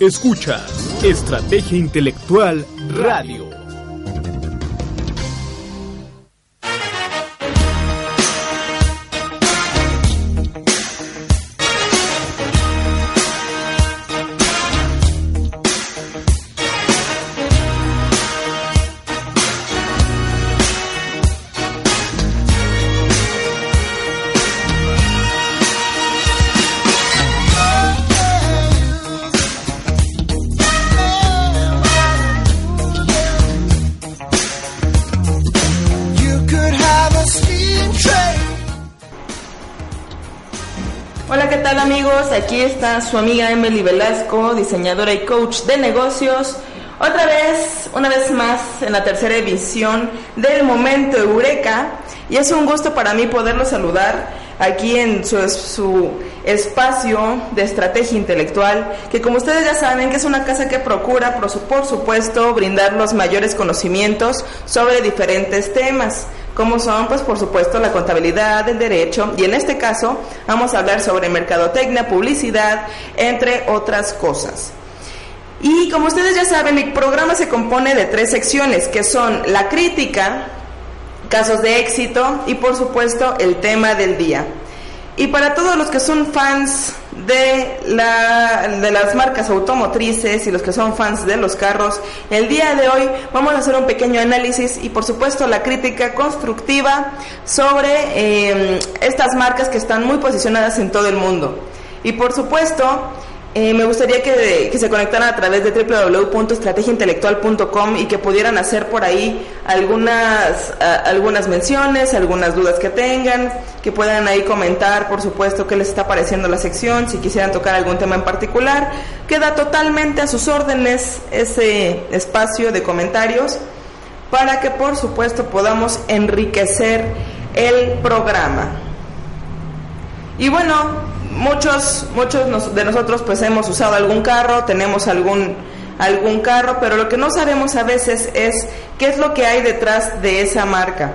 Escucha Estrategia Intelectual Radio. Aquí está su amiga Emily Velasco, diseñadora y coach de negocios. Otra vez, una vez más, en la tercera edición del Momento Eureka. Y es un gusto para mí poderlo saludar aquí en su, su, espacio de estrategia intelectual, que como ustedes ya saben, que es una casa que procura, por, supuesto, brindar los mayores conocimientos sobre diferentes temas como son, pues por supuesto, la contabilidad, el derecho, y en este caso vamos a hablar sobre mercadotecnia, publicidad, entre otras cosas. Y como ustedes ya saben, mi programa se compone de tres secciones, que son la crítica, casos de éxito y por supuesto el tema del día. Y para todos los que son fans de, la, de las marcas automotrices y los que son fans de los carros, el día de hoy vamos a hacer un pequeño análisis y por supuesto la crítica constructiva sobre eh, estas marcas que están muy posicionadas en todo el mundo. Y por supuesto, eh, me gustaría que, se conectaran a través de www.estrategiaintelectual.com y que pudieran hacer por ahí algunas, algunas menciones, algunas dudas que tengan, que puedan ahí comentar, por supuesto, qué les está pareciendo la sección, si quisieran tocar algún tema en particular. Queda totalmente a sus órdenes ese espacio de comentarios para que, por supuesto, podamos enriquecer el programa. Y bueno, muchos, muchos de nosotros pues hemos usado algún carro, tenemos algún, algún carro, pero lo que no sabemos a veces es qué es lo que hay detrás de esa marca.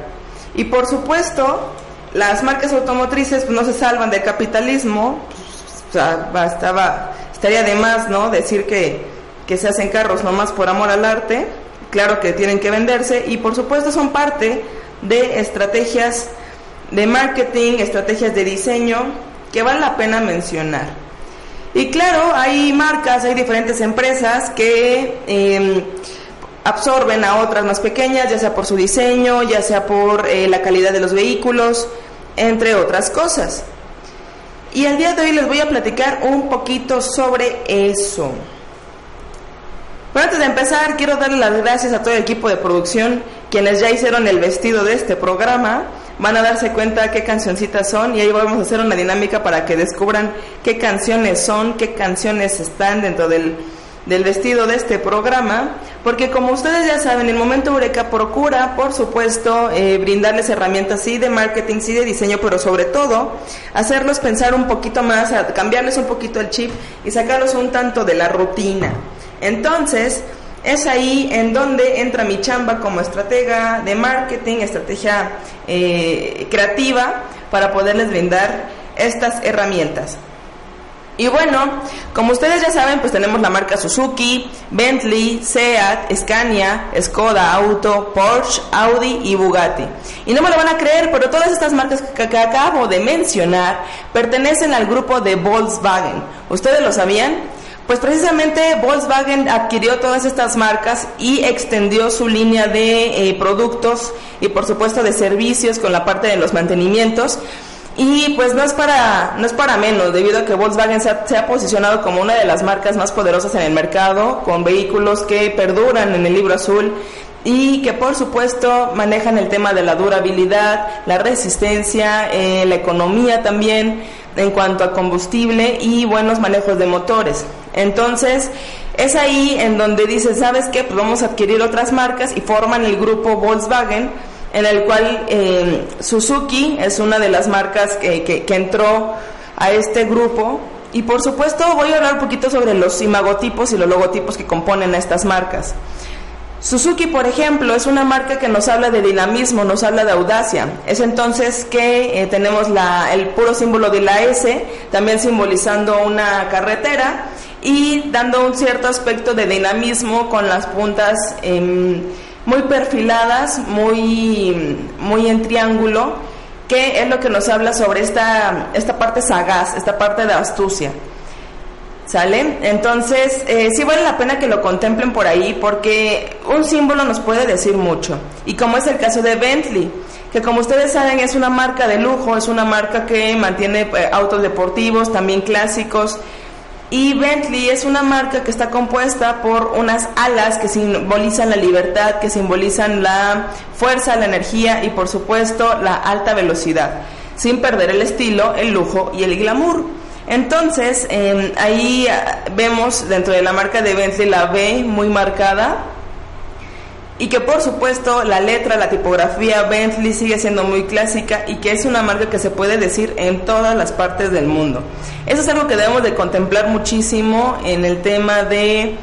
Y por supuesto, las marcas automotrices pues, no se salvan del capitalismo, o estaría de más, ¿no? Decir que, que se hacen carros nomás por amor al arte, claro que tienen que venderse y por supuesto son parte de estrategias de marketing, estrategias de diseño que vale la pena mencionar. Y claro, hay marcas, hay diferentes empresas que em, absorben a otras más pequeñas, ya sea por su diseño, ya sea por eh, la calidad de los vehículos, entre otras cosas. Y el día de hoy les voy a platicar un poquito sobre eso. Pero antes de empezar, quiero darle las gracias a todo el equipo de producción, quienes ya hicieron el vestido de este programa van a darse cuenta qué cancioncitas son y ahí vamos a hacer una dinámica para que descubran qué canciones son, qué canciones están dentro del, vestido de este programa, porque como ustedes ya saben, el Momento Eureka procura, por supuesto, eh, brindarles herramientas sí de marketing, sí de diseño, pero sobre todo hacerlos pensar un poquito más, cambiarles un poquito el chip y sacarlos un tanto de la rutina. Entonces, es ahí en donde entra mi chamba como estratega de marketing, estrategia eh, creativa, para poderles brindar estas herramientas. Y bueno, como ustedes ya saben, pues tenemos la marca Suzuki, Bentley, Seat, Scania, Skoda Auto, Porsche, Audi y Bugatti. Y no me lo van a creer, pero todas estas marcas que, que acabo de mencionar pertenecen al grupo de Volkswagen. ¿Ustedes lo sabían? Pues precisamente Volkswagen adquirió todas estas marcas y extendió su línea de eh, productos y por supuesto de servicios con la parte de los mantenimientos. Y pues no es para, no es para menos, debido a que Volkswagen se ha, posicionado como una de las marcas más poderosas en el mercado, con vehículos que perduran en el libro azul y que por supuesto manejan el tema de la durabilidad, la resistencia, eh, la economía también, en cuanto a combustible y buenos manejos de motores. Entonces, es ahí en donde dice, ¿sabes qué? Pues vamos a adquirir otras marcas y forman el grupo Volkswagen, en el cual eh, Suzuki es una de las marcas que, que, entró a este grupo. Y por supuesto voy a hablar un poquito sobre los imagotipos y los logotipos que componen a estas marcas. Suzuki, por ejemplo, es una marca que nos habla de dinamismo, nos habla de audacia. Es entonces que eh, tenemos la, el puro símbolo de la S, también simbolizando una carretera y dando un cierto aspecto de dinamismo con las puntas em, muy perfiladas, muy, muy en triángulo, que es lo que nos habla sobre esta, esta parte sagaz, esta parte de astucia. ¿Sale? Entonces, eh, sí vale la pena que lo contemplen por ahí porque un símbolo nos puede decir mucho. Y como es el caso de Bentley, que como ustedes saben es una marca de lujo, es una marca que mantiene eh, autos deportivos, también clásicos. Y Bentley es una marca que está compuesta por unas alas que simbolizan la libertad, que simbolizan la fuerza, la energía y por supuesto la alta velocidad, sin perder el estilo, el lujo y el glamour. Entonces, ahí ah, vemos dentro de la marca de Bentley la B muy marcada y que por supuesto la letra, la tipografía Bentley sigue siendo muy clásica y que es una marca que se puede decir en todas las partes del mundo. Eso es algo que debemos de contemplar muchísimo en el tema de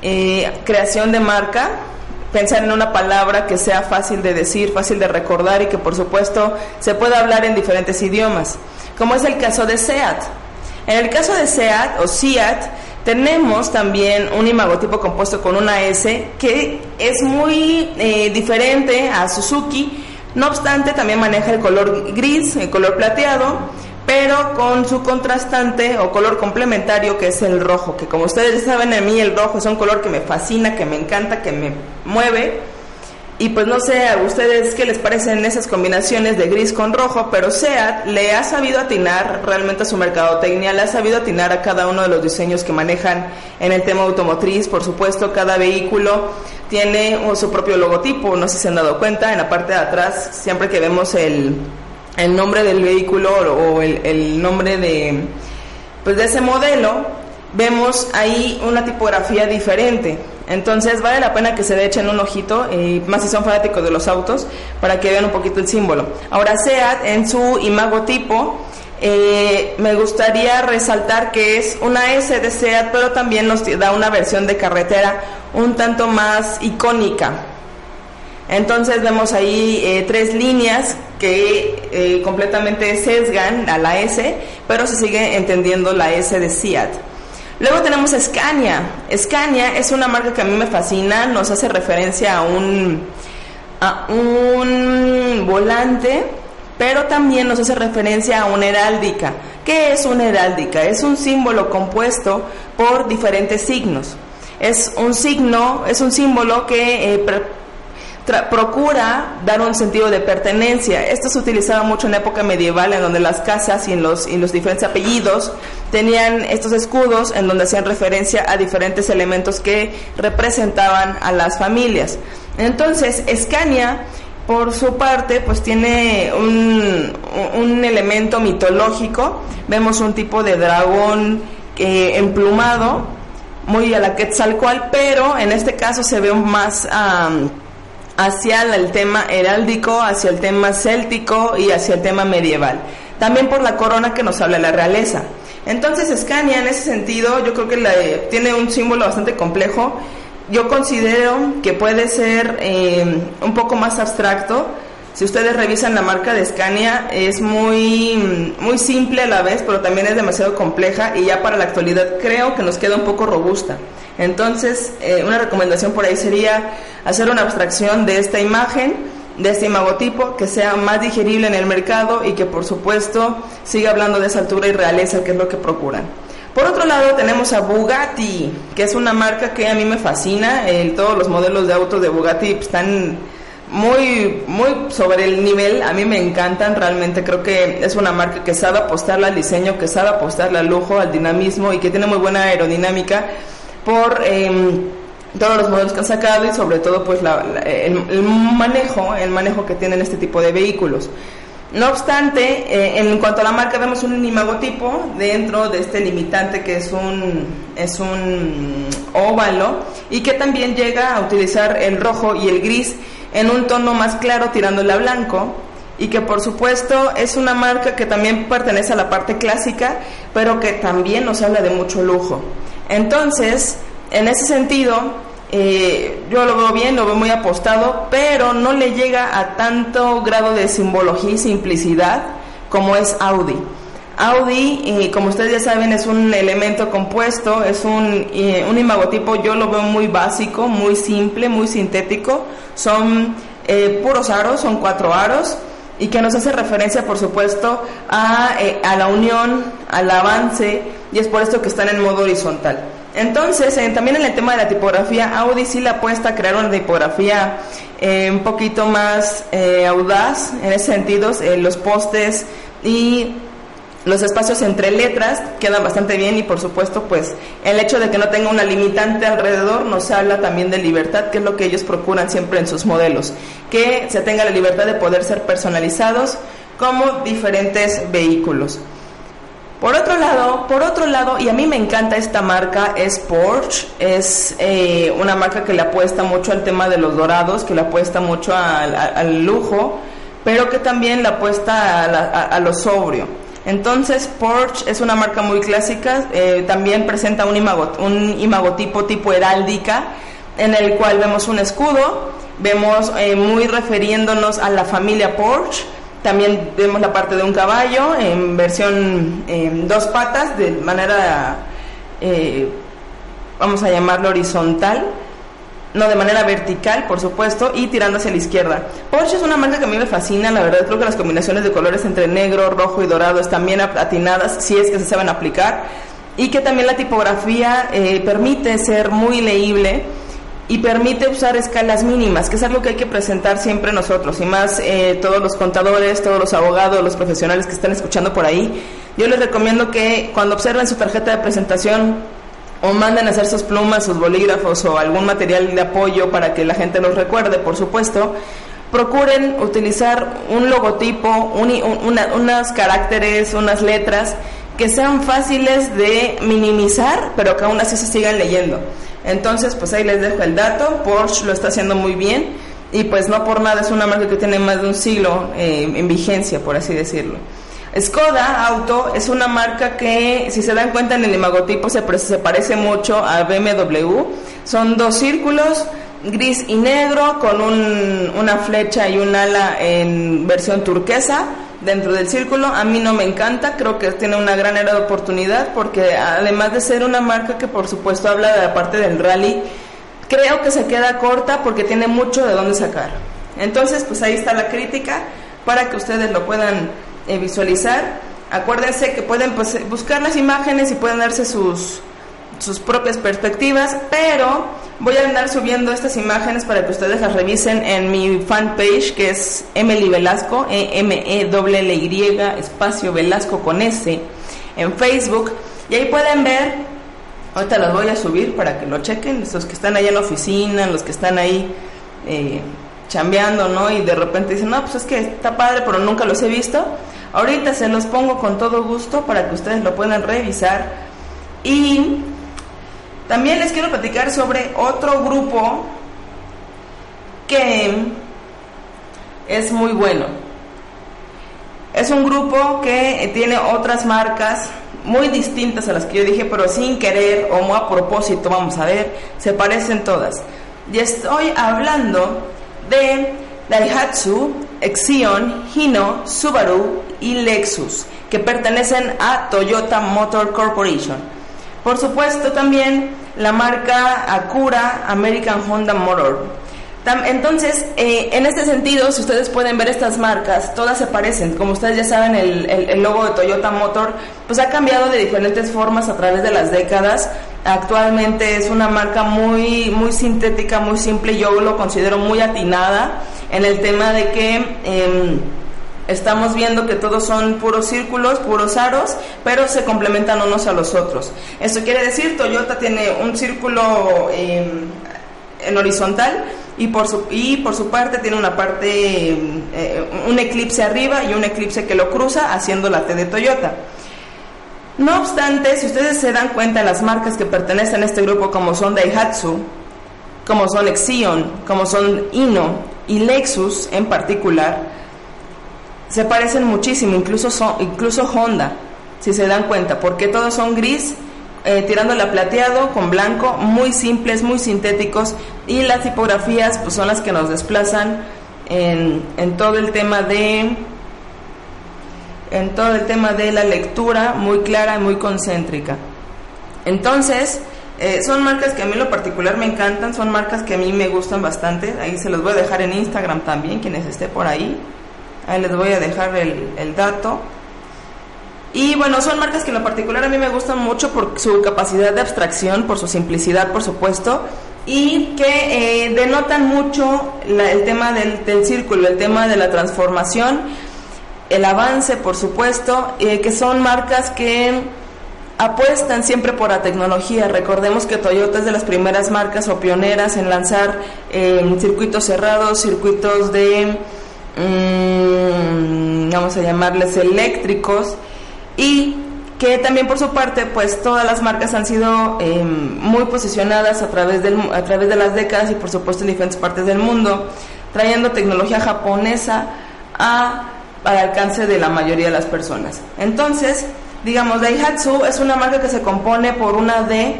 eh, creación de marca, pensar en una palabra que sea fácil de decir, fácil de recordar y que por supuesto se pueda hablar en diferentes idiomas, como es el caso de SEAT. En el caso de SEAT o SEAT, tenemos también un imagotipo compuesto con una S que es muy eh, diferente a Suzuki, no obstante también maneja el color gris, el color plateado, pero con su contrastante o color complementario que es el rojo, que como ustedes saben a mí el rojo es un color que me fascina, que me encanta, que me mueve y pues no sé a ustedes qué les parecen esas combinaciones de gris con rojo, pero SEAT le ha sabido atinar realmente a su mercadotecnia, le ha sabido atinar a cada uno de los diseños que manejan en el tema automotriz. Por supuesto, cada vehículo tiene su propio logotipo, no sé si se han dado cuenta, en la parte de atrás, siempre que vemos el, el nombre del vehículo o el, el nombre de, pues de ese modelo, vemos ahí una tipografía diferente. Entonces vale la pena que se le echen un ojito, y más si son fanáticos de los autos, para que vean un poquito el símbolo. Ahora SEAT en su imagotipo eh, me gustaría resaltar que es una S de SEAT, pero también nos da una versión de carretera un tanto más icónica. Entonces vemos ahí eh, tres líneas que eh, completamente sesgan a la S, pero se sigue entendiendo la S de SEAT. Luego tenemos Scania. Scania es una marca que a mí me fascina, nos hace referencia a un, a un volante, pero también nos hace referencia a una heráldica. ¿Qué es una heráldica? Es un símbolo compuesto por diferentes signos. Es un signo, es un símbolo que eh, procura dar un sentido de pertenencia. Esto se utilizaba mucho en la época medieval, en donde las casas y en los, diferentes apellidos tenían estos escudos en donde hacían referencia a diferentes elementos que representaban a las familias. Entonces, Escania, por su parte, pues tiene un, un elemento mitológico. Vemos un tipo de dragón eh, emplumado, muy a la Quetzalcoatl, pero en este caso se ve más hacia el tema heráldico, hacia el tema céltico y hacia el tema medieval. También por la corona que nos habla la realeza. Entonces Scania en ese sentido yo creo que tiene un símbolo bastante complejo. Yo considero que puede ser eh, un poco más abstracto. Si ustedes revisan la marca de Scania es muy, muy simple a la vez, pero también es demasiado compleja y ya para la actualidad creo que nos queda un poco robusta. Entonces, eh, una recomendación por ahí sería hacer una abstracción de esta imagen, de este imagotipo, que sea más digerible en el mercado y que por supuesto siga hablando de esa altura y realeza, que es lo que procuran. Por otro lado tenemos a Bugatti, que es una marca que a mí me fascina, todos los modelos de autos de Bugatti están muy, muy sobre el nivel, a mí me encantan, realmente creo que es una marca que sabe apostarle al diseño, que sabe apostarle al lujo, al dinamismo y que tiene muy buena aerodinámica por em, todos los modelos que han sacado y sobre todo pues el, manejo, el manejo que tienen este tipo de vehículos. No obstante, eh, en cuanto a la marca vemos un imagotipo dentro de este limitante que es un, es un óvalo y que también llega a utilizar el rojo y el gris en un tono más claro tirándole a blanco y que por supuesto es una marca que también pertenece a la parte clásica, pero que también nos habla de mucho lujo. Entonces, en ese sentido, eh, yo lo veo bien, lo veo muy apostado, pero no le llega a tanto grado de simbología y simplicidad como es Audi. Audi, eh, como ustedes ya saben, es un elemento compuesto, es un, eh, un imagotipo, yo lo veo muy básico, muy simple, muy sintético. Son puros aros, son cuatro aros, y que nos hace referencia, por supuesto, a, a la unión, al avance, y es por esto que están en modo horizontal. Entonces, también en el tema de la tipografía, Audi sí le apuesta a crear una tipografía eh, un poquito más eh, audaz, en ese sentido, eh, los postes y los espacios entre letras quedan bastante bien y por supuesto pues el hecho de que no tenga una limitante alrededor nos habla también de libertad, que es lo que ellos procuran siempre en sus modelos, que se tenga la libertad de poder ser personalizados como diferentes vehículos. Por otro lado, por otro lado, y a mí me encanta esta marca, es Porsche, es eh, una marca que le apuesta mucho al tema de los dorados, que le apuesta mucho al, lujo, pero que también le apuesta a, lo sobrio. Entonces, Porsche es una marca muy clásica, eh, también presenta un, un imagotipo tipo heráldica, en el cual vemos un escudo, vemos eh, muy refiriéndonos a la familia Porsche, también vemos la parte de un caballo en versión dos patas, de manera, eh, vamos a llamarlo horizontal, no de manera vertical, por supuesto, y tirando hacia la izquierda. Porsche es una marca que a mí me fascina, la verdad creo que las combinaciones de colores entre negro, rojo y dorado están bien atinadas, si es que se saben aplicar, y que también la tipografía eh, permite ser muy leíble y permite usar escalas mínimas, que es algo que hay que presentar siempre nosotros, y más eh, todos los contadores, todos los abogados, los profesionales que están escuchando por ahí. Yo les recomiendo que cuando observen su tarjeta de presentación o manden a hacer sus plumas, sus bolígrafos o algún material de apoyo para que la gente los recuerde, por supuesto, procuren utilizar un logotipo, un, unos caracteres, unas letras que sean fáciles de minimizar, pero que aún así se sigan leyendo. Entonces, pues ahí les dejo el dato. Porsche lo está haciendo muy bien y pues no por nada es una marca que tiene más de un siglo eh, en vigencia, por así decirlo. Skoda Auto es una marca que, si se dan cuenta en el imagotipo, se, se parece mucho a BMW. Son dos círculos, gris y negro, con un, una flecha y un ala en versión turquesa dentro del círculo. A mí no me encanta, creo que tiene una gran era de oportunidad porque además de ser una marca que por supuesto habla de la parte del rally, creo que se queda corta porque tiene mucho de dónde sacar. Entonces, pues ahí está la crítica para que ustedes lo puedan eh, visualizar. Acuérdense que pueden pues, buscar las imágenes y pueden darse sus, sus propias perspectivas, pero Voy a andar subiendo estas imágenes para que ustedes las revisen en mi fanpage que es Emily Velasco, e m e l y espacio Velasco con S, en Facebook. Y ahí pueden ver, ahorita las voy a subir para que lo chequen, los que están ahí en la oficina, los que están ahí eh, chambeando, ¿no? Y de repente dicen, no, pues es que está padre, pero nunca los he visto. Ahorita se los pongo con todo gusto para que ustedes lo puedan revisar. Y también les quiero platicar sobre otro grupo que es muy bueno. Es un grupo que tiene otras marcas muy distintas a las que yo dije, pero sin querer o a propósito, vamos a ver, se parecen todas. Y estoy hablando de Daihatsu, Exion, Hino, Subaru y Lexus, que pertenecen a Toyota Motor Corporation. Por supuesto también la marca Acura American Honda Motor. Entonces, eh, en este sentido, si ustedes pueden ver estas marcas, todas se parecen. Como ustedes ya saben, el, logo de Toyota Motor pues ha cambiado de diferentes formas a través de las décadas. Actualmente es una marca muy, muy sintética, muy simple. Yo lo considero muy atinada en el tema de que... Em, Estamos viendo que todos son puros círculos, puros aros, pero se complementan unos a los otros. Eso quiere decir, Toyota tiene un círculo em, en horizontal y por su, y por su parte tiene una parte, eh, un eclipse arriba y un eclipse que lo cruza haciendo la T de Toyota. No obstante, si ustedes se dan cuenta, las marcas que pertenecen a este grupo, como son Daihatsu, como son Exion, como son Ino y Lexus en particular, se parecen muchísimo, incluso, son, incluso Honda, si se dan cuenta, porque todos son gris, eh, tirándole a plateado con blanco, muy simples, muy sintéticos, y las tipografías pues, son las que nos desplazan en, en todo el tema de en todo el tema de la lectura muy clara y muy concéntrica. Entonces, eh, son marcas que a mí en lo particular me encantan, son marcas que a mí me gustan bastante. Ahí se los voy a dejar en Instagram también, quienes esté por ahí. Ahí les voy a dejar el, el dato. Y bueno, son marcas que en lo particular a mí me gustan mucho por su capacidad de abstracción, por su simplicidad, por supuesto, y que eh, denotan mucho el tema del, del, círculo, el tema de la transformación el avance, por supuesto, eh, que son marcas que apuestan siempre por la tecnología. Recordemos que Toyota es de las primeras marcas o pioneras en lanzar eh, circuitos cerrados, circuitos de, mm, vamos a llamarles eléctricos, y que también por su parte, pues todas las marcas han sido eh, muy posicionadas a través, del, a través de las décadas y por supuesto en diferentes partes del mundo, trayendo tecnología japonesa a al alcance de la mayoría de las personas. Entonces, digamos, Daihatsu es una marca que se compone por una D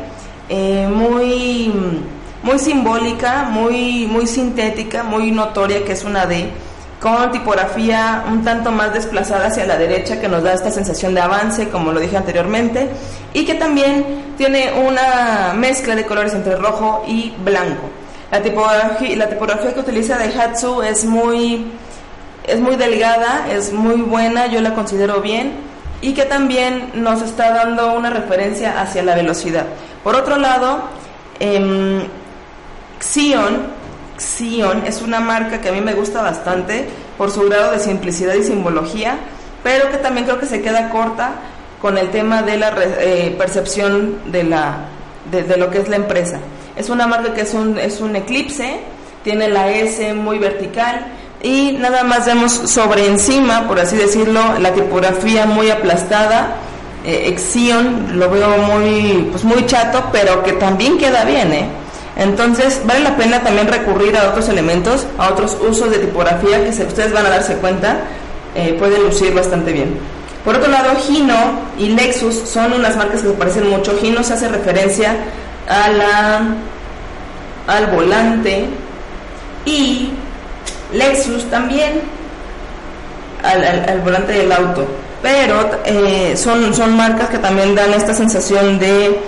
eh, muy, muy simbólica, muy, muy sintética, muy notoria, que es una D, con tipografía un tanto más desplazada hacia la derecha, que nos da esta sensación de avance, como lo dije anteriormente, y que también tiene una mezcla de colores entre rojo y blanco. La tipografía, la tipografía que utiliza Daihatsu es muy es muy delgada, es muy buena, yo la considero bien y que también nos está dando una referencia hacia la velocidad. Por otro lado, eh, Xion, Xion es una marca que a mí me gusta bastante por su grado de simplicidad y simbología, pero que también creo que se queda corta con el tema de la eh, percepción de, la, de, lo que es la empresa. Es una marca que es un, es un eclipse, tiene la S muy vertical, y nada más vemos sobre encima, por así decirlo, la tipografía muy aplastada, eh, Exion, lo veo muy, pues muy chato, pero que también queda bien, ¿eh? Entonces vale la pena también recurrir a otros elementos, a otros usos de tipografía que ustedes van a darse cuenta, eh, pueden lucir bastante bien. Por otro lado, Gino y Lexus son unas marcas que se parecen mucho. Gino se hace referencia a la, al volante y Lexus también, al, volante del auto. Pero eh, son, son marcas que también dan esta sensación de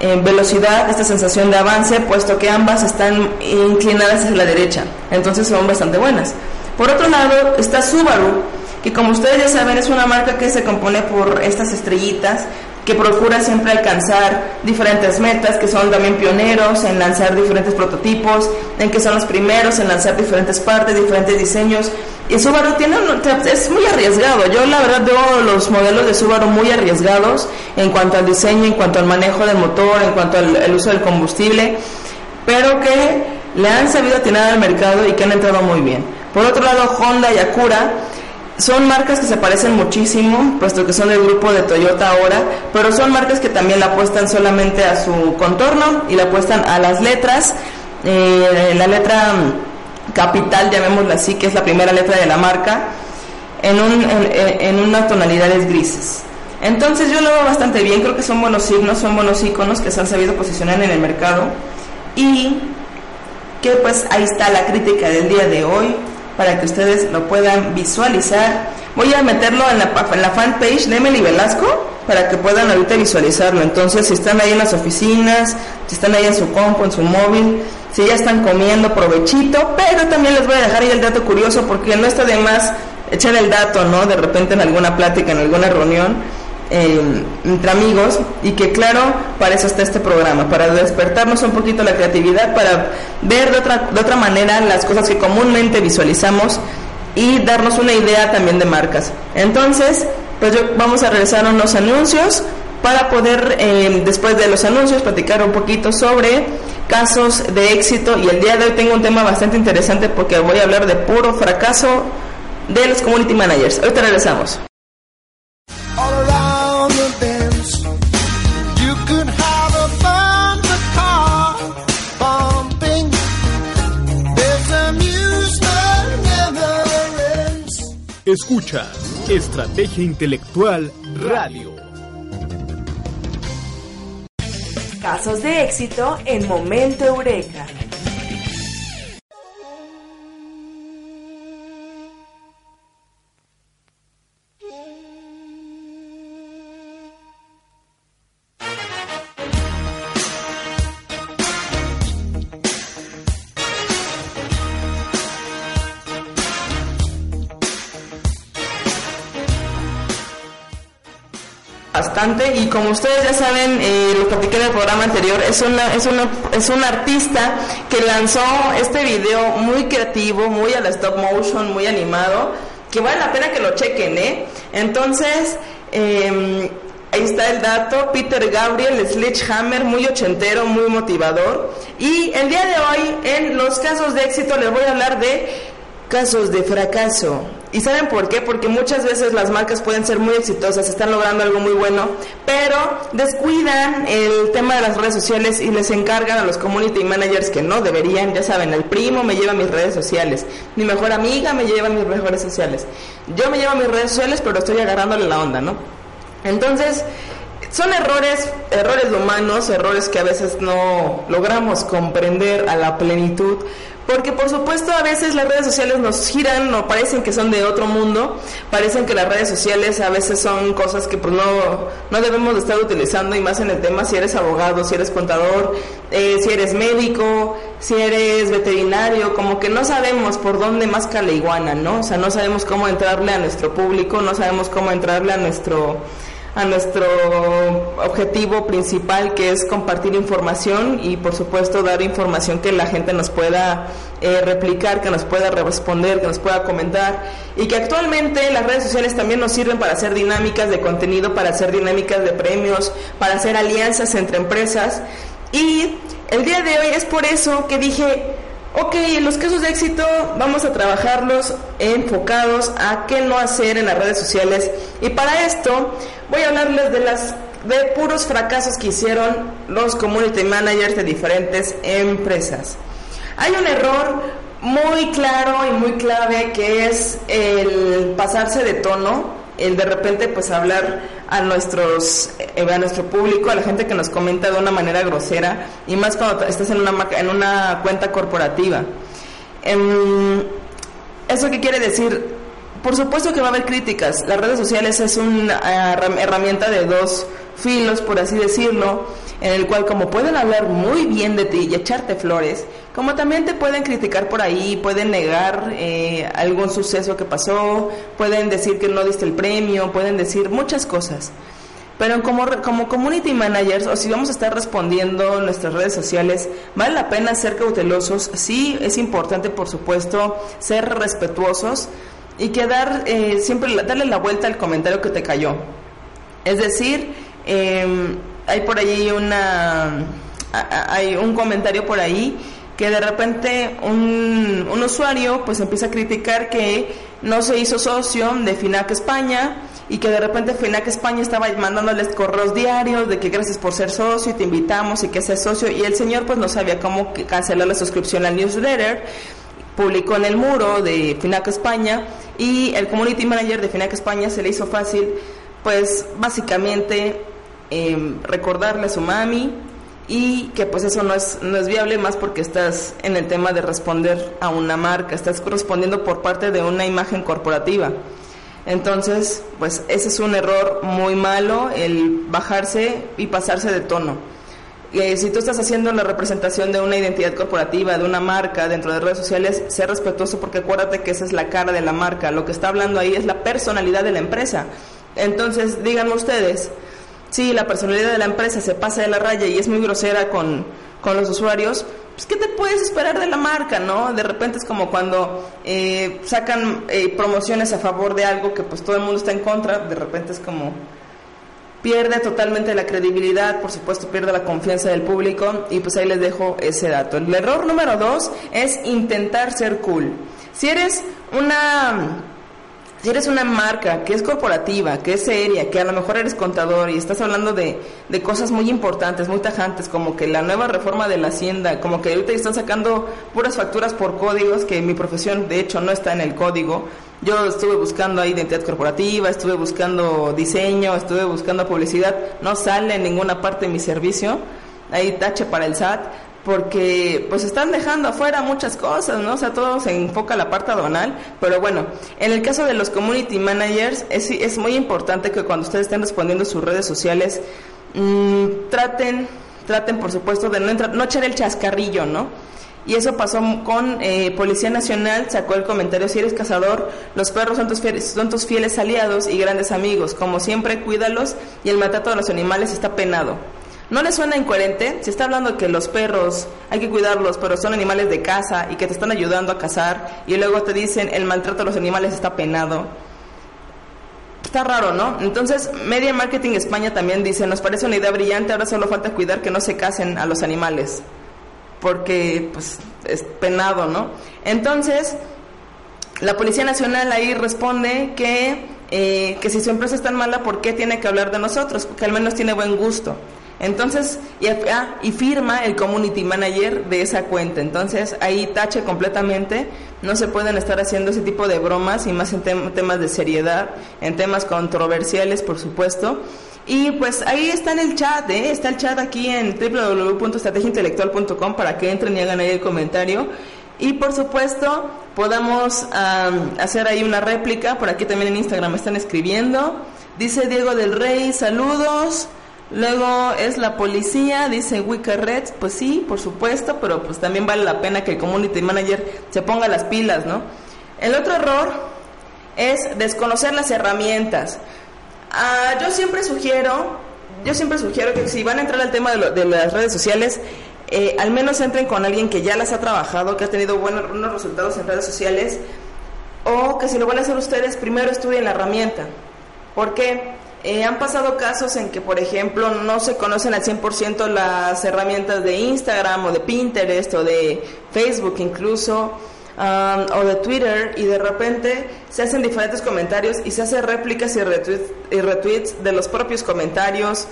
eh, velocidad, esta sensación de avance, puesto que ambas están inclinadas hacia la derecha. Entonces son bastante buenas. Por otro lado está Subaru, que como ustedes ya saben es una marca que se compone por estas estrellitas que procura siempre alcanzar diferentes metas, que son también pioneros en lanzar diferentes prototipos, en que son los primeros en lanzar diferentes partes, diferentes diseños. Y Subaru tiene es muy arriesgado. Yo la verdad veo los modelos de Subaru muy arriesgados en cuanto al diseño, en cuanto al manejo del motor, en cuanto al uso del combustible, pero que le han sabido atinar al mercado y que han entrado muy bien. Por otro lado, Honda y Acura son marcas que se parecen muchísimo, puesto que son del grupo de Toyota ahora, pero son marcas que también la apuestan solamente a su contorno y la apuestan a las letras. Eh, la letra capital, llamémosla así, que es la primera letra de la marca, en, un, en, en unas tonalidades grises. Entonces yo lo veo bastante bien, creo que son buenos signos, son buenos iconos que se han sabido posicionar en el mercado y que pues ahí está la crítica del día de hoy para que ustedes lo puedan visualizar. Voy a meterlo en la, en la fanpage de Emily Velasco para que puedan ahorita visualizarlo. Entonces, si están ahí en las oficinas, si están ahí en su compu, en su móvil, si ya están comiendo, provechito, pero también les voy a dejar ahí el dato curioso porque no está de más echar el dato, ¿no? De repente en alguna plática, en alguna reunión eh, entre amigos y que claro, para eso está este programa, para despertarnos un poquito la creatividad, para ver de otra, de otra manera las cosas que comúnmente visualizamos y darnos una idea también de marcas. Entonces, pues yo, vamos a regresar a unos anuncios para poder, eh, después de los anuncios, platicar un poquito sobre casos de éxito. Y el día de hoy tengo un tema bastante interesante porque voy a hablar de puro fracaso de los community managers. Ahorita regresamos. Escucha Estrategia Intelectual Radio. Casos de éxito en Momento Eureka. Y como ustedes ya saben, eh, lo platiqué en el programa anterior, es una, es una, es un artista que lanzó este video muy creativo, muy a la stop motion, muy animado, que vale la pena que lo chequen, ¿eh? Entonces, eh, ahí está el dato, Peter Gabriel, Sledgehammer, muy ochentero, muy motivador. Y el día de hoy, en los casos de éxito, les voy a hablar de casos de fracaso. ¿Y saben por qué? Porque muchas veces las marcas pueden ser muy exitosas, están logrando algo muy bueno, pero descuidan el tema de las redes sociales y les encargan a los community managers que no deberían, ya saben, el primo me lleva a mis redes sociales, mi mejor amiga me lleva a mis redes sociales. Yo me llevo a mis redes sociales, pero estoy agarrándole la onda, ¿no? Entonces, son errores, errores humanos, errores que a veces no logramos comprender a la plenitud, porque por supuesto a veces las redes sociales nos giran o parecen que son de otro mundo, parecen que las redes sociales a veces son cosas que pues no, no debemos de estar utilizando y más en el tema si eres abogado, si eres contador, eh, si eres médico, si eres veterinario, como que no sabemos por dónde más la iguana, ¿no? O sea, no sabemos cómo entrarle a nuestro público, no sabemos cómo entrarle a nuestro a nuestro objetivo principal que es compartir información y por supuesto dar información que la gente nos pueda eh, replicar, que nos pueda responder, que nos pueda comentar y que actualmente las redes sociales también nos sirven para hacer dinámicas de contenido, para hacer dinámicas de premios, para hacer alianzas entre empresas. Y el día de hoy es por eso que dije Ok, los casos de éxito vamos a trabajarlos enfocados a qué no hacer en las redes sociales y para esto voy a hablarles de las de puros fracasos que hicieron los community managers de diferentes empresas. Hay un error muy claro y muy clave que es el pasarse de tono el de repente pues hablar a nuestros eh, a nuestro público, a la gente que nos comenta de una manera grosera y más cuando estás en una en una cuenta corporativa. Em, ¿Eso qué quiere decir? Por supuesto que va a haber críticas. Las redes sociales es una herramienta de dos filos, por así decirlo, en el cual como pueden hablar muy bien de ti y echarte flores, como también te pueden criticar por ahí, pueden negar eh, algún suceso que pasó, pueden decir que no diste el premio, pueden decir muchas cosas. Pero como, como community managers, o si vamos a estar respondiendo en nuestras redes sociales, vale la pena ser cautelosos. Sí, es importante, por supuesto, ser respetuosos y que dar, eh, siempre darle la vuelta al comentario que te cayó. Es decir, em, hay por ahí una, hay un comentario por ahí que de repente un, un, usuario pues empieza a criticar que no se hizo socio de FINAC España y que de repente FINAC España estaba mandándoles correos diarios de que gracias por ser socio y te invitamos y que seas socio. Y el señor pues no sabía cómo cancelar la suscripción al newsletter. Publicó en el muro de FINAC España y el community manager de FINAC España se le hizo fácil pues básicamente eh, recordarle a su mami y que pues eso no es, no es viable más porque estás en el tema de responder a una marca, estás respondiendo por parte de una imagen corporativa. Entonces, pues ese es un error muy malo, el bajarse y pasarse de tono. Eh, si tú estás haciendo la representación de una identidad corporativa, de una marca dentro de redes sociales, sé respetuoso porque acuérdate que esa es la cara de la marca. Lo que está hablando ahí es la personalidad de la empresa. Entonces, díganme ustedes, si la personalidad de la empresa se pasa de la raya y es muy grosera con, los usuarios, pues ¿qué te puedes esperar de la marca, no? De repente es como cuando eh, sacan eh, promociones a favor de algo que pues todo el mundo está en contra, de repente es como, pierde totalmente la credibilidad, por supuesto pierde la confianza del público y pues ahí les dejo ese dato. El error número dos es intentar ser cool. Si eres una si eres una marca que es corporativa, que es seria, que a lo mejor eres contador y estás hablando de, de, cosas muy importantes, muy tajantes, como que la nueva reforma de la hacienda, como que ahorita están sacando puras facturas por códigos, que mi profesión de hecho no está en el código. Yo estuve buscando identidad corporativa, estuve buscando diseño, estuve buscando publicidad, no sale en ninguna parte de mi servicio, ahí tache para el SAT porque pues están dejando afuera muchas cosas, ¿no? O sea, todo se enfoca a la parte aduanal, pero bueno, en el caso de los community managers es, muy importante que cuando ustedes estén respondiendo sus redes sociales mmm, traten, traten por supuesto de no, entrar, no echar el chascarrillo, ¿no? Y eso pasó con eh, Policía Nacional, sacó el comentario, si eres cazador, los perros son tus, fieles, son tus fieles aliados y grandes amigos, como siempre cuídalos y el maltrato de los animales está penado. ¿No le suena incoherente? Si está hablando que los perros hay que cuidarlos, pero son animales de casa y que te están ayudando a cazar y luego te dicen el maltrato a los animales está penado. Está raro, ¿no? Entonces, Media Marketing España también dice, nos parece una idea brillante, ahora solo falta cuidar que no se casen a los animales, porque pues es penado, ¿no? Entonces, la Policía Nacional ahí responde que, eh, que si su empresa es tan mala, ¿por qué tiene que hablar de nosotros? Porque al menos tiene buen gusto. Entonces, y, ah, y, firma el community manager de esa cuenta. Entonces, ahí tache completamente. No se pueden estar haciendo ese tipo de bromas y más en temas de seriedad, en temas controversiales, por supuesto. Y pues ahí está en el chat, ¿eh? está el chat aquí en www.estrategiaintelectual.com para que entren y hagan ahí el comentario. Y por supuesto, podamos hacer ahí una réplica. Por aquí también en Instagram me están escribiendo. Dice Diego del Rey, saludos. Luego es la policía, dice Wicker Red, pues sí, por supuesto, pero pues también vale la pena que el community manager se ponga las pilas, ¿no? El otro error es desconocer las herramientas. Ah, yo siempre sugiero, yo siempre sugiero que si van a entrar al tema de, lo, de las redes sociales, eh, al menos entren con alguien que ya las ha trabajado, que ha tenido buenos, buenos resultados en redes sociales, o que si lo van a hacer ustedes, primero estudien la herramienta. ¿Por qué? Eh, han pasado casos en que, por ejemplo, no se conocen al 100% las herramientas de Instagram o de Pinterest o de Facebook incluso, um, o de Twitter, y de repente se hacen diferentes comentarios y se hacen réplicas y retweets, y retweets de los propios comentarios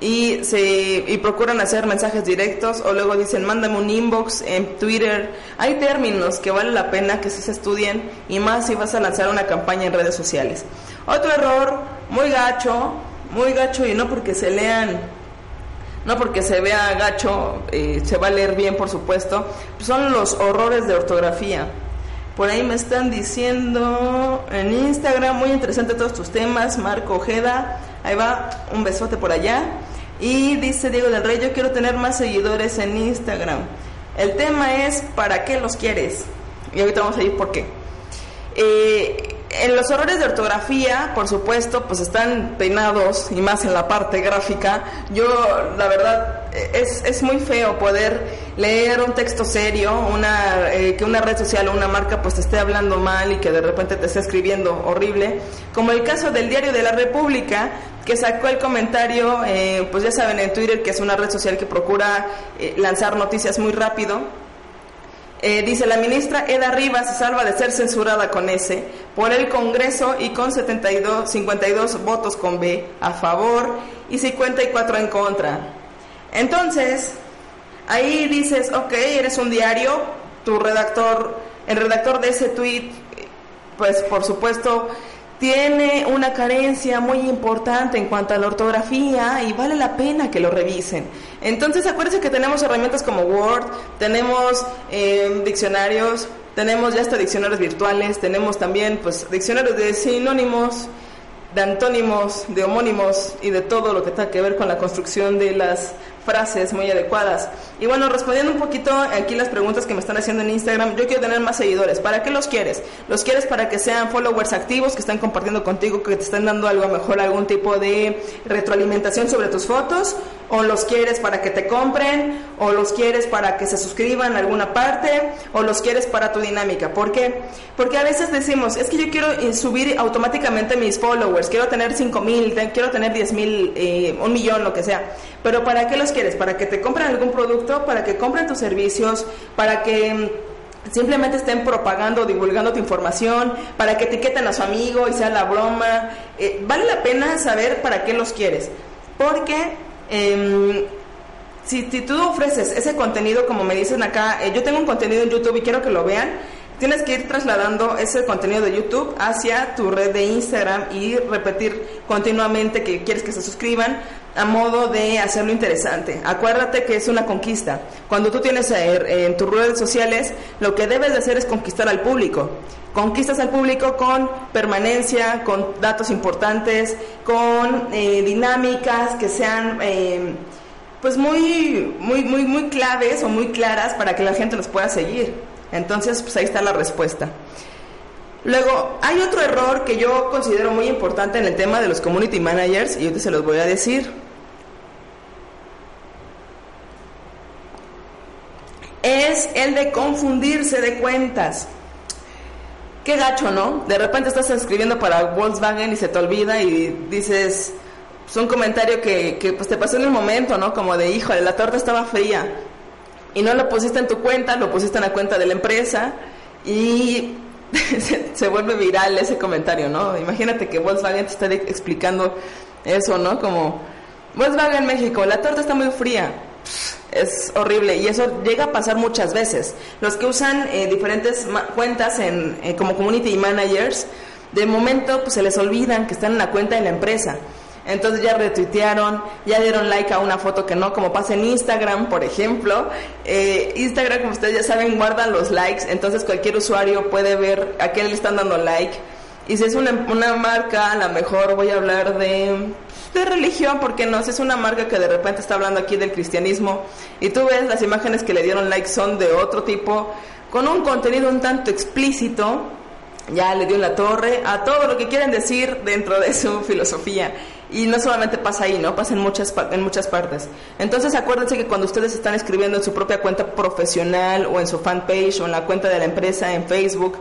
y, se, y procuran hacer mensajes directos o luego dicen mándame un inbox en Twitter. Hay términos que vale la pena que se estudien y más si vas a lanzar una campaña en redes sociales. Otro error muy gacho, muy gacho y no porque se lean, no porque se vea gacho, eh, se va a leer bien por supuesto, son los horrores de ortografía. Por ahí me están diciendo en Instagram, muy interesante todos tus temas, Marco Ojeda, ahí va, un besote por allá. Y dice Diego del Rey, yo quiero tener más seguidores en Instagram. El tema es, ¿para qué los quieres? Y ahorita vamos a ir por qué. Eh, en los errores de ortografía, por supuesto, pues están peinados y más en la parte gráfica. Yo, la verdad, es, es muy feo poder leer un texto serio, una, eh, que una red social o una marca pues te esté hablando mal y que de repente te esté escribiendo horrible. Como el caso del Diario de la República, que sacó el comentario, eh, pues ya saben, en Twitter, que es una red social que procura eh, lanzar noticias muy rápido eh, dice, la ministra Eda Rivas se salva de ser censurada con S por el Congreso y con 72, 52 votos con B a favor y 54 en contra. Entonces, ahí dices, ok, eres un diario, tu redactor, el redactor de ese tweet, pues por supuesto tiene una carencia muy importante en cuanto a la ortografía y vale la pena que lo revisen. Entonces acuérdense que tenemos herramientas como Word, tenemos eh, diccionarios, tenemos ya hasta diccionarios virtuales, tenemos también pues diccionarios de sinónimos, de antónimos, de homónimos y de todo lo que tenga que ver con la construcción de las frases muy adecuadas. Y bueno, respondiendo un poquito aquí las preguntas que me están haciendo en Instagram, yo quiero tener más seguidores. ¿Para qué los quieres? ¿Los quieres para que sean followers activos que están compartiendo contigo, que te están dando algo mejor, algún tipo de retroalimentación sobre tus fotos? o los quieres para que te compren, o los quieres para que se suscriban a alguna parte, o los quieres para tu dinámica. ¿Por qué? Porque a veces decimos, es que yo quiero subir automáticamente mis followers, quiero tener 5 mil, quiero tener 10 mil, eh, un millón, lo que sea. Pero ¿para qué los quieres? ¿Para que te compren algún producto? ¿Para que compren tus servicios? ¿Para que mm, simplemente estén propagando, divulgando tu información, para que etiqueten a su amigo y sea la broma. Eh, vale la pena saber para qué los quieres, porque em, si, tú ofreces ese contenido, como me dicen acá, eh, yo tengo un contenido en YouTube y quiero que lo vean, tienes que ir trasladando ese contenido de YouTube hacia tu red de Instagram y repetir continuamente que quieres que se suscriban a modo de hacerlo interesante. Acuérdate que es una conquista. Cuando tú tienes eh, en tus redes sociales, lo que debes de hacer es conquistar al público. Conquistas al público con permanencia, con datos importantes, con eh, dinámicas que sean eh, pues muy, muy, muy, muy claves o muy claras para que la gente los pueda seguir. Entonces, pues ahí está la respuesta. Luego, hay otro error que yo considero muy importante en el tema de los community managers y yo se los voy a decir. Es el de confundirse de cuentas. Qué gacho, ¿no? De repente estás escribiendo para Volkswagen y se te olvida y dices, es pues, un comentario que, pues te pasó en el momento, ¿no? Como de, híjole, la torta estaba fría. Y no lo pusiste en tu cuenta, lo pusiste en la cuenta de la empresa y se, vuelve viral ese comentario, ¿no? Imagínate que Volkswagen te está explicando eso, ¿no? Como, Volkswagen México, la torta está muy fría. Es horrible y eso llega a pasar muchas veces. Los que usan eh, diferentes cuentas en, eh, como community managers, de momento pues, se les olvidan que están en la cuenta de la empresa. Entonces ya retuitearon, ya dieron like a una foto que no, como pasa en Instagram, por ejemplo. Eh, Instagram, como ustedes ya saben, guardan los likes, entonces cualquier usuario puede ver a quién le están dando like. Y si es una, una marca, a lo mejor voy a hablar de, de religión, porque no, si es una marca que de repente está hablando aquí del cristianismo y tú ves las imágenes que le dieron like son de otro tipo, con un contenido un tanto explícito, ya le dio la torre a todo lo que quieren decir dentro de su filosofía. Y no solamente pasa ahí, ¿no? Pasa en muchas, en muchas partes. Entonces acuérdense que cuando ustedes están escribiendo en su propia cuenta profesional o en su fanpage o en la cuenta de la empresa en Facebook,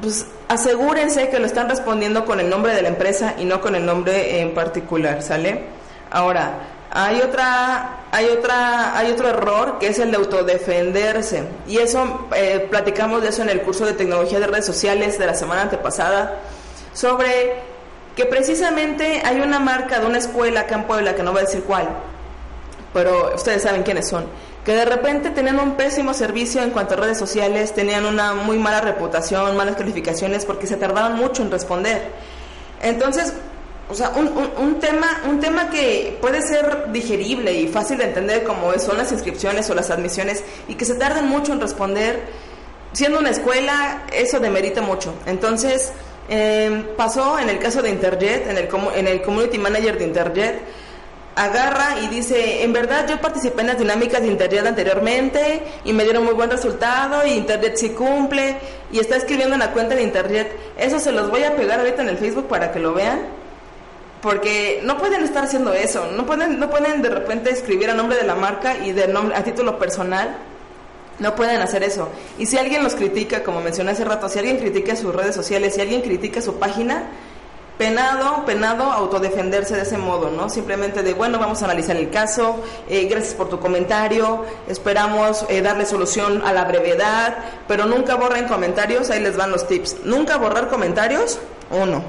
pues asegúrense que lo están respondiendo con el nombre de la empresa y no con el nombre en particular, ¿sale? Ahora, hay otra, hay otra, hay otro error que es el de autodefenderse. Y eso, eh, platicamos de eso en el curso de tecnología de redes sociales de la semana antepasada, sobre que precisamente hay una marca de una escuela acá en Puebla, que no voy a decir cuál, pero ustedes saben quiénes son, que de repente tenían un pésimo servicio en cuanto a redes sociales, tenían una muy mala reputación, malas calificaciones, porque se tardaban mucho en responder. Entonces, o sea, un, un, tema, un tema que puede ser digerible y fácil de entender como son las inscripciones o las admisiones y que se tardan mucho en responder, siendo una escuela, eso demerita mucho. Entonces, em, pasó en el caso de Interjet, en el, en el Community Manager de Interjet, agarra y dice, en verdad yo participé en las dinámicas de Interjet anteriormente y me dieron muy buen resultado y Interjet sí cumple y está escribiendo en la cuenta de Interjet. Eso se los voy a pegar ahorita en el Facebook para que lo vean porque no pueden estar haciendo eso, no pueden, no pueden de repente escribir a nombre de la marca y de nombre, a título personal, no pueden hacer eso. Y si alguien los critica, como mencioné hace rato, si alguien critica sus redes sociales, si alguien critica su página, penado, penado autodefenderse de ese modo, ¿no? Simplemente de, bueno, vamos a analizar el caso, eh, gracias por tu comentario, esperamos eh, darle solución a la brevedad, pero nunca borren comentarios, ahí les van los tips. Nunca borrar comentarios, uno.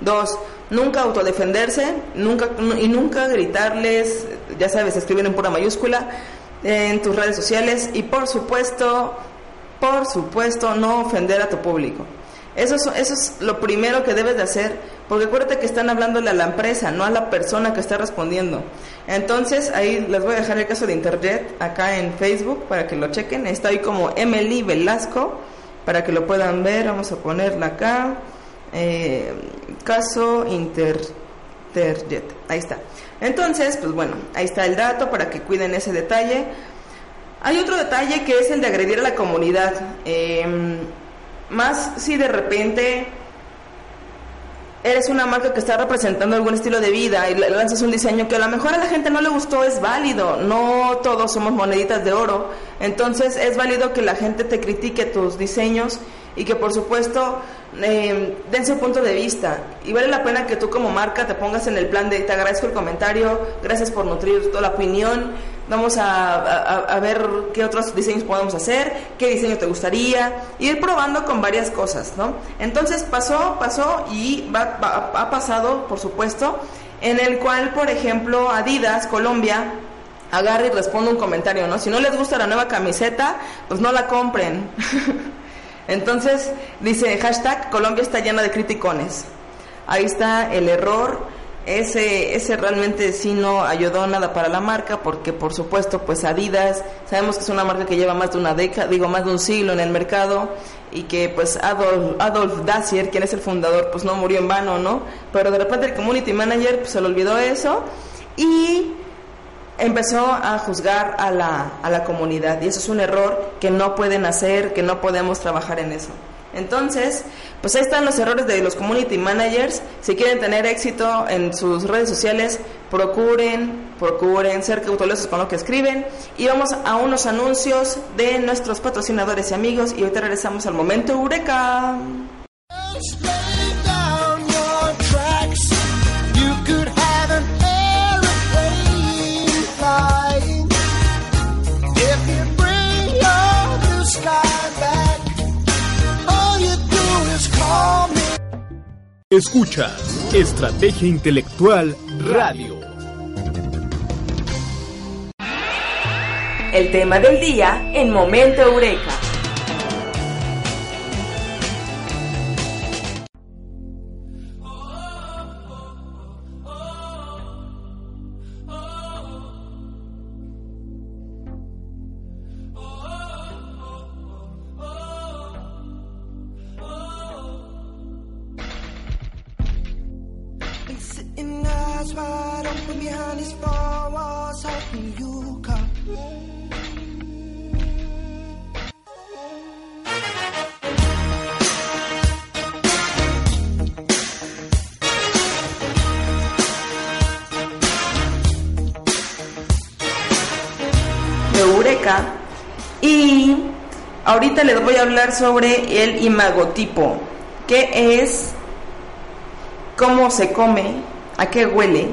Dos, nunca autodefenderse, nunca y nunca gritarles, ya sabes, escribir en pura mayúscula en tus redes sociales y por supuesto, por supuesto, no ofender a tu público. Eso es, eso es lo primero que debes de hacer, porque acuérdate que están hablándole a la empresa, no a la persona que está respondiendo. Entonces, ahí les voy a dejar el caso de Internet acá en Facebook para que lo chequen. Está ahí como Emily Velasco para que lo puedan ver. Vamos a ponerla acá. Eh, caso Interjet. Ahí está. Entonces, pues bueno, ahí está el dato para que cuiden ese detalle. Hay otro detalle que es el de agredir a la comunidad. Em, más si de repente eres una marca que está representando algún estilo de vida y lanzas un diseño que a lo mejor a la gente no le gustó, es válido. No todos somos moneditas de oro. Entonces es válido que la gente te critique tus diseños y que por supuesto eh, den su punto de vista. Y vale la pena que tú como marca te pongas en el plan de te agradezco el comentario, gracias por nutrir toda la opinión, vamos a, ver qué otros diseños podemos hacer, qué diseño te gustaría, ir probando con varias cosas, ¿no? Entonces pasó, pasó y va, ha pasado, por supuesto, en el cual, por ejemplo, Adidas, Colombia, agarra y responde un comentario, ¿no? Si no les gusta la nueva camiseta, pues no la compren. Entonces dice hashtag Colombia está llena de criticones. Ahí está el error. Ese, ese realmente sí no ayudó nada para la marca porque por supuesto pues Adidas, sabemos que es una marca que lleva más de una década, digo más de un siglo en el mercado y que pues Adolf, Adolf Dacier, quien es el fundador, pues no murió en vano, ¿no? Pero de repente el community manager pues, se le olvidó eso y empezó a juzgar a la, a la comunidad y eso es un error que no pueden hacer, que no podemos trabajar en eso. Entonces, pues ahí están los errores de los community managers. Si quieren tener éxito en sus redes sociales, procuren, procuren ser cautelosos con lo que escriben. Y vamos a unos anuncios de nuestros patrocinadores y amigos. Y ahorita regresamos al momento Eureka. Escucha Estrategia Intelectual Radio. El tema del día en Momento Eureka. Y ahorita les voy a hablar sobre el imagotipo, qué es, cómo se come, a qué huele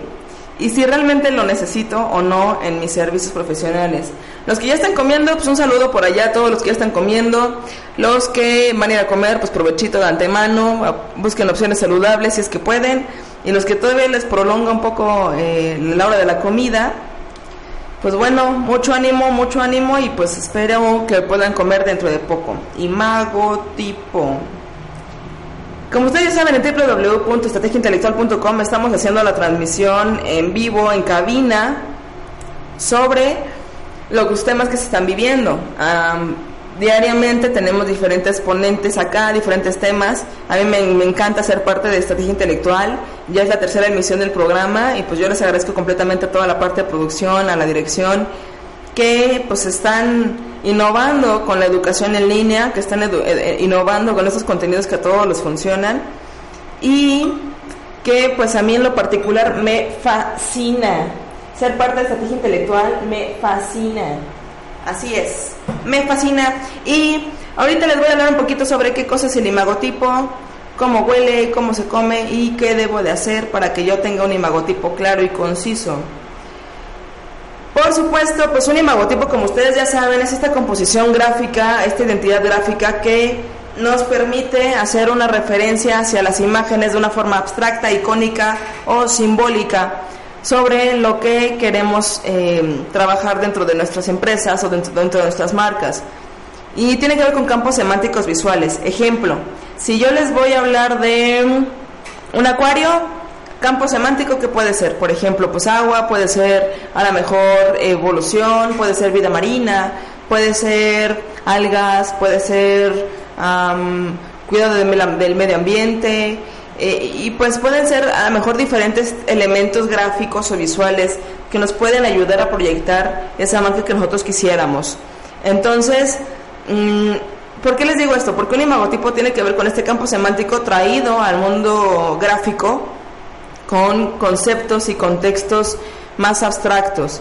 y si realmente lo necesito o no en mis servicios profesionales. Los que ya están comiendo, pues un saludo por allá a todos los que ya están comiendo. Los que van a ir a comer, pues provechito de antemano, busquen opciones saludables si es que pueden. Y los que todavía les prolonga un poco eh, la hora de la comida, pues bueno, mucho ánimo, mucho ánimo y pues espero que puedan comer dentro de poco. Imago tipo. Como ustedes saben, en www.estrategiaintelectual.com estamos haciendo la transmisión en vivo, en cabina, sobre los temas que se están viviendo diariamente tenemos diferentes ponentes acá, diferentes temas. A mí me, encanta ser parte de Estrategia Intelectual. Ya es la tercera emisión del programa y pues yo les agradezco completamente a toda la parte de producción, a la dirección, que pues están innovando con la educación en línea, que están eh, eh, innovando con esos contenidos que a todos los funcionan y que pues a mí en lo particular me fascina. Ser parte de Estrategia Intelectual me fascina. Así es, me fascina. Y ahorita les voy a hablar un poquito sobre qué cosa es el imagotipo, cómo huele, cómo se come y qué debo de hacer para que yo tenga un imagotipo claro y conciso. Por supuesto, pues un imagotipo, como ustedes ya saben, es esta composición gráfica, esta identidad gráfica que nos permite hacer una referencia hacia las imágenes de una forma abstracta, icónica o simbólica sobre lo que queremos eh, trabajar dentro de nuestras empresas o dentro, de nuestras marcas. Y tiene que ver con campos semánticos visuales. Ejemplo, si yo les voy a hablar de un acuario, campo semántico que puede ser, por ejemplo, pues agua, puede ser a lo mejor evolución, puede ser vida marina, puede ser algas, puede ser cuidado del medio ambiente, eh, y pues pueden ser a lo mejor diferentes elementos gráficos o visuales que nos pueden ayudar a proyectar esa marca que nosotros quisiéramos. Entonces, mm, ¿Por qué les digo esto? Porque un imagotipo tiene que ver con este campo semántico traído al mundo gráfico con conceptos y contextos más abstractos.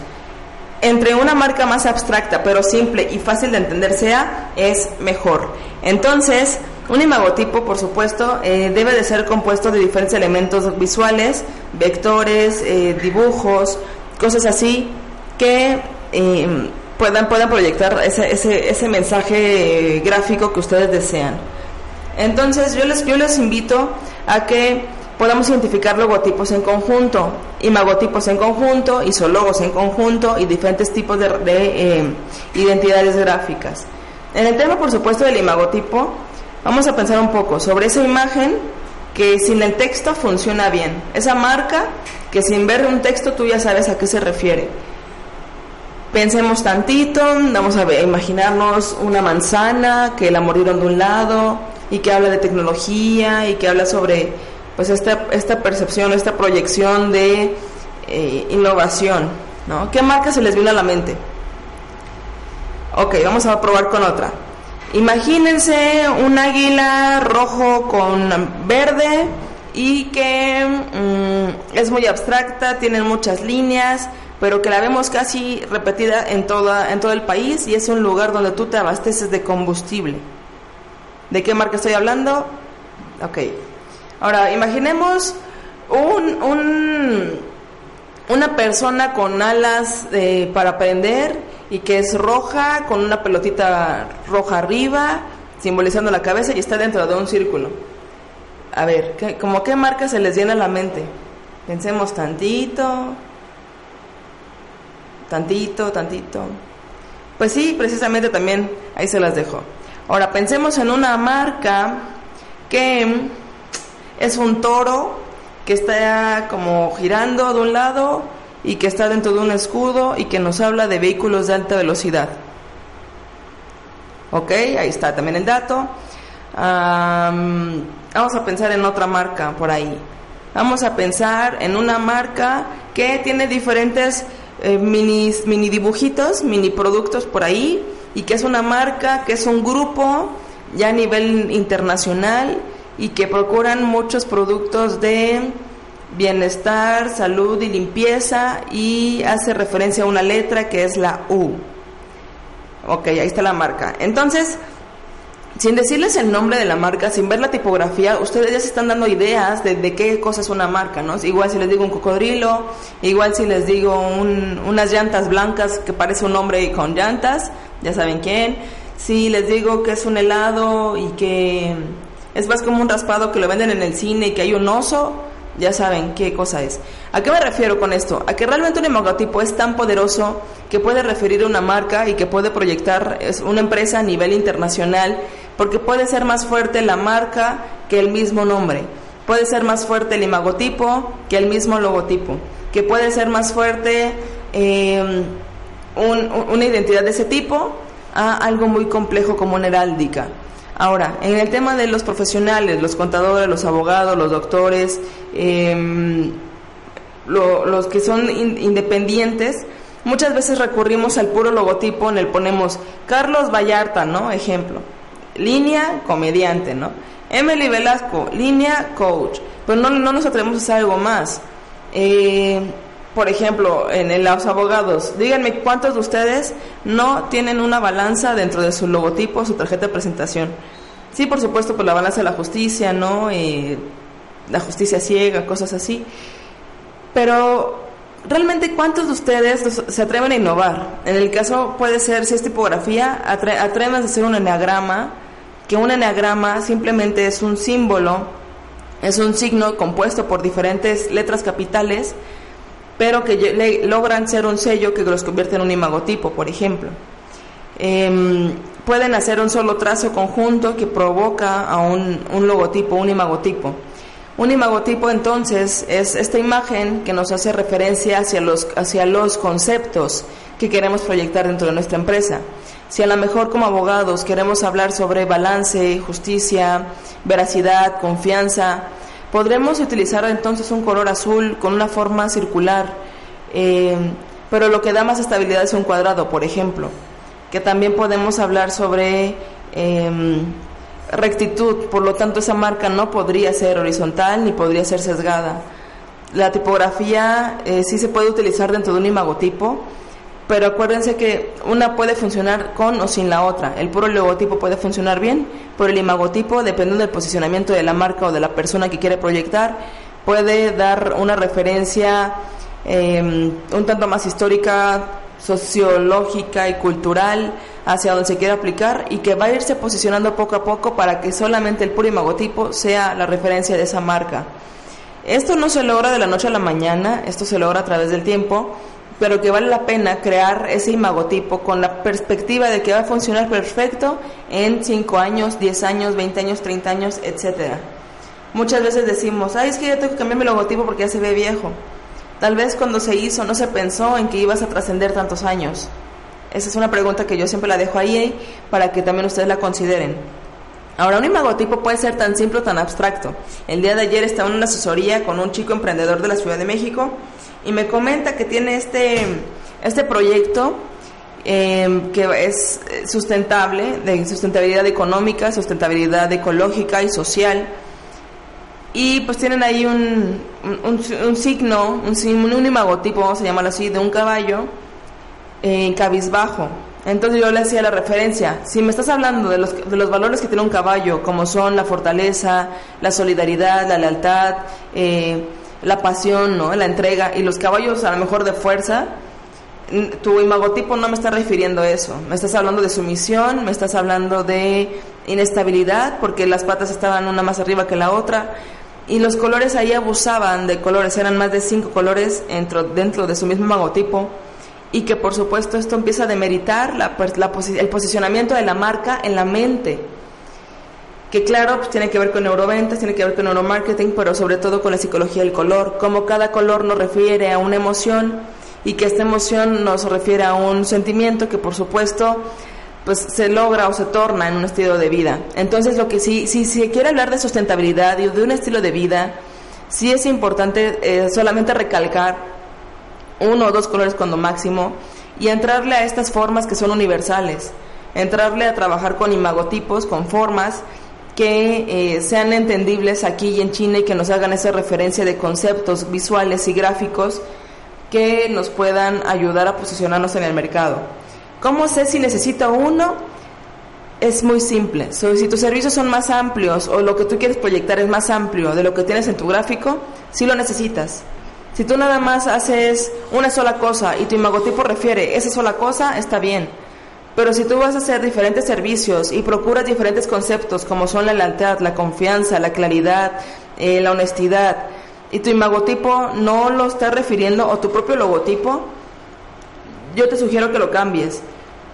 Entre una marca más abstracta pero simple y fácil de entender sea, es mejor. Entonces, un imagotipo, por supuesto, eh, debe de ser compuesto de diferentes elementos visuales, vectores, eh, dibujos, cosas así, que eh, puedan, puedan proyectar ese, ese, ese mensaje gráfico que ustedes desean. Entonces yo les, yo les invito a que podamos identificar logotipos en conjunto, imagotipos en conjunto, isologos en conjunto y diferentes tipos de, eh, identidades gráficas. En el tema, por supuesto, del imagotipo, vamos a pensar un poco sobre esa imagen que sin el texto funciona bien, esa marca que sin ver un texto tú ya sabes a qué se refiere. Pensemos tantito, vamos a imaginarnos una manzana que la murieron de un lado y que habla de tecnología y que habla sobre pues esta, esta percepción, esta proyección de eh, innovación. ¿no? ¿Qué marca se les vino a la mente? Ok, vamos a probar con otra. Imagínense un águila rojo con verde y que mm, es muy abstracta, tiene muchas líneas, pero que la vemos casi repetida en, toda, en todo el país y es un lugar donde tú te abasteces de combustible. ¿De qué marca estoy hablando? Ok. Ahora, imaginemos un, un, una persona con alas eh, para prender y que es roja, con una pelotita roja arriba, simbolizando la cabeza y está dentro de un círculo. A ver, ¿qué, ¿cómo qué marca se les llena la mente? Pensemos tantito tantito, tantito. Pues sí, precisamente también ahí se las dejo. Ahora pensemos en una marca que es un toro que está como girando de un lado y que está dentro de un escudo y que nos habla de vehículos de alta velocidad. Ok, ahí está también el dato. vamos a pensar en otra marca por ahí. Vamos a pensar en una marca que tiene diferentes eh, mini, mini dibujitos, mini productos por ahí, y que es una marca, que es un grupo ya a nivel internacional y que procuran muchos productos de bienestar, salud y limpieza y hace referencia a una letra que es la U. Ok, ahí está la marca. Entonces, sin decirles el nombre de la marca, sin ver la tipografía, ustedes ya se están dando ideas de, qué cosa es una marca, ¿no? Igual si les digo un cocodrilo, igual si les digo unas llantas blancas que parece un hombre con llantas, ya saben quién. Si les digo que es un helado y que es más como un raspado que lo venden en el cine y que hay un oso, ya saben qué cosa es. ¿A qué me refiero con esto? A que realmente un logotipo es tan poderoso que puede referir a una marca y que puede proyectar una empresa a nivel internacional porque puede ser más fuerte la marca que el mismo nombre, puede ser más fuerte el imagotipo que el mismo logotipo, que puede ser más fuerte em, una identidad de ese tipo a algo muy complejo como una heráldica. Ahora, en el tema de los profesionales, los contadores, los abogados, los doctores, em, los que son independientes, muchas veces recurrimos al puro logotipo en el ponemos Carlos Vallarta, ¿no? Ejemplo línea comediante, ¿no? Emily Velasco, línea coach. Pero no, no nos atrevemos a hacer algo más. Eh, por ejemplo, en, los abogados, díganme cuántos de ustedes no tienen una balanza dentro de su logotipo, su tarjeta de presentación. Sí, por supuesto, por la balanza de la justicia, ¿no? Eh, la justicia ciega, cosas así. Pero realmente cuántos de ustedes se atreven a innovar. En el caso puede ser, si es tipografía, atreven a hacer un eneagrama que un eneagrama simplemente es un símbolo, es un signo compuesto por diferentes letras capitales, pero que logran ser un sello que los convierte en un imagotipo, por ejemplo. Em, pueden hacer un solo trazo conjunto que provoca a un, logotipo, un imagotipo. Un imagotipo entonces es esta imagen que nos hace referencia hacia los, hacia los conceptos que queremos proyectar dentro de nuestra empresa. Si a lo mejor como abogados queremos hablar sobre balance, justicia, veracidad, confianza, podremos utilizar entonces un color azul con una forma circular, eh, pero lo que da más estabilidad es un cuadrado, por ejemplo. Que también podemos hablar sobre em, rectitud, por lo tanto esa marca no podría ser horizontal ni podría ser sesgada. La tipografía eh, sí se puede utilizar dentro de un imagotipo, pero acuérdense que una puede funcionar con o sin la otra. El puro logotipo puede funcionar bien, pero el imagotipo, dependiendo del posicionamiento de la marca o de la persona que quiere proyectar, puede dar una referencia em, un tanto más histórica, sociológica y cultural hacia donde se quiere aplicar y que va a irse posicionando poco a poco para que solamente el puro imagotipo sea la referencia de esa marca. Esto no se logra de la noche a la mañana, esto se logra a través del tiempo pero que vale la pena crear ese imagotipo con la perspectiva de que va a funcionar perfecto en 5 años, 10 años, 20 años, 30 años, etcétera. Muchas veces decimos, ay, es que ya tengo que cambiar mi logotipo porque ya se ve viejo. Tal vez cuando se hizo no se pensó en que ibas a trascender tantos años. Esa es una pregunta que yo siempre la dejo ahí para que también ustedes la consideren. Ahora, un imagotipo puede ser tan simple o tan abstracto. El día de ayer estaba en una asesoría con un chico emprendedor de la Ciudad de México y me comenta que tiene este, este proyecto em, que es sustentable, de sustentabilidad económica, sustentabilidad ecológica y social. Y pues tienen ahí un, un, signo, un, un, imagotipo, vamos a llamarlo así, de un caballo en cabizbajo. Entonces yo le hacía la referencia, si me estás hablando de los, de los valores que tiene un caballo, como son la fortaleza, la solidaridad, la lealtad, eh, la pasión, ¿no? La entrega y los caballos a lo mejor de fuerza, tu imagotipo no me está refiriendo a eso. Me estás hablando de sumisión, me estás hablando de inestabilidad, porque las patas estaban una más arriba que la otra. Y los colores ahí abusaban de colores, eran más de cinco colores dentro, dentro de su mismo imagotipo. Y que por supuesto esto empieza a demeritar la, el posicionamiento de la marca en la mente que claro, pues tiene que ver con neuroventas, tiene que ver con neuromarketing, pero sobre todo con la psicología del color, como cada color nos refiere a una emoción y que esta emoción nos refiere a un sentimiento que por supuesto pues se logra o se torna en un estilo de vida. Entonces lo que sí, si se quiere hablar de sustentabilidad y de un estilo de vida, sí es importante eh, solamente recalcar uno o dos colores cuando máximo y entrarle a estas formas que son universales, entrarle a trabajar con imagotipos, con formas que eh, sean entendibles aquí y en China y que nos hagan esa referencia de conceptos visuales y gráficos que nos puedan ayudar a posicionarnos en el mercado. ¿Cómo sé si necesito uno? Es muy simple. si tus servicios son más amplios o lo que tú quieres proyectar es más amplio de lo que tienes en tu gráfico, sí lo necesitas. Si tú nada más haces una sola cosa y tu imagotipo refiere esa sola cosa, está bien. Pero si tú vas a hacer diferentes servicios y procuras diferentes conceptos como son la lealtad, la confianza, la claridad, eh, la honestidad, y tu imagotipo no lo está refiriendo, o tu propio logotipo, yo te sugiero que lo cambies.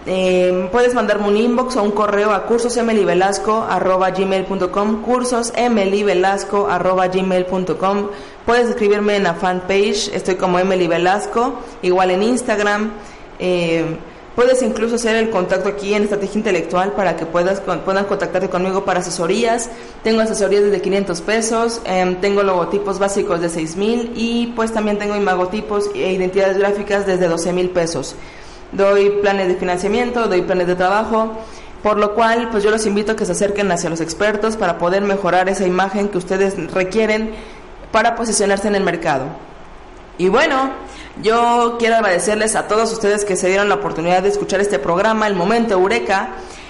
Eh, puedes mandarme un inbox o un correo a cursosmelivelasco.gmail.com cursosmelivelasco.gmail.com Puedes escribirme en la fanpage, estoy como Emily Velasco, igual en Instagram. Eh, Puedes incluso hacer el contacto aquí en Estrategia Intelectual para que puedas, puedan contactarte conmigo para asesorías. Tengo asesorías desde 500 pesos, em, tengo logotipos básicos de 6 mil y pues también tengo imagotipos e identidades gráficas desde 12 mil pesos. Doy planes de financiamiento, doy planes de trabajo, por lo cual pues yo los invito a que se acerquen hacia los expertos para poder mejorar esa imagen que ustedes requieren para posicionarse en el mercado. Y bueno, yo quiero agradecerles a todos ustedes que se dieron la oportunidad de escuchar este programa, El Momento Eureka.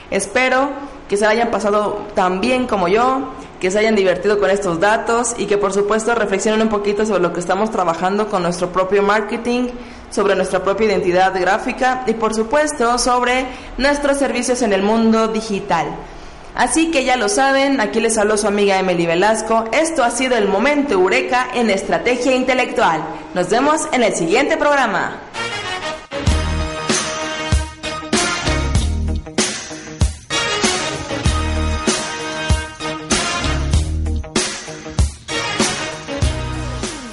Espero que se hayan pasado tan bien como yo, que se hayan divertido con estos datos y que por supuesto reflexionen un poquito sobre lo que estamos trabajando con nuestro propio marketing, sobre nuestra propia identidad gráfica y por supuesto sobre nuestros servicios en el mundo digital. Así que ya lo saben, aquí les habló su amiga Emily Velasco. Esto ha sido el momento Eureka en Estrategia Intelectual. Nos vemos en el siguiente programa.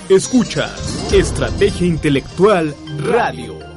Escucha Estrategia Intelectual Radio.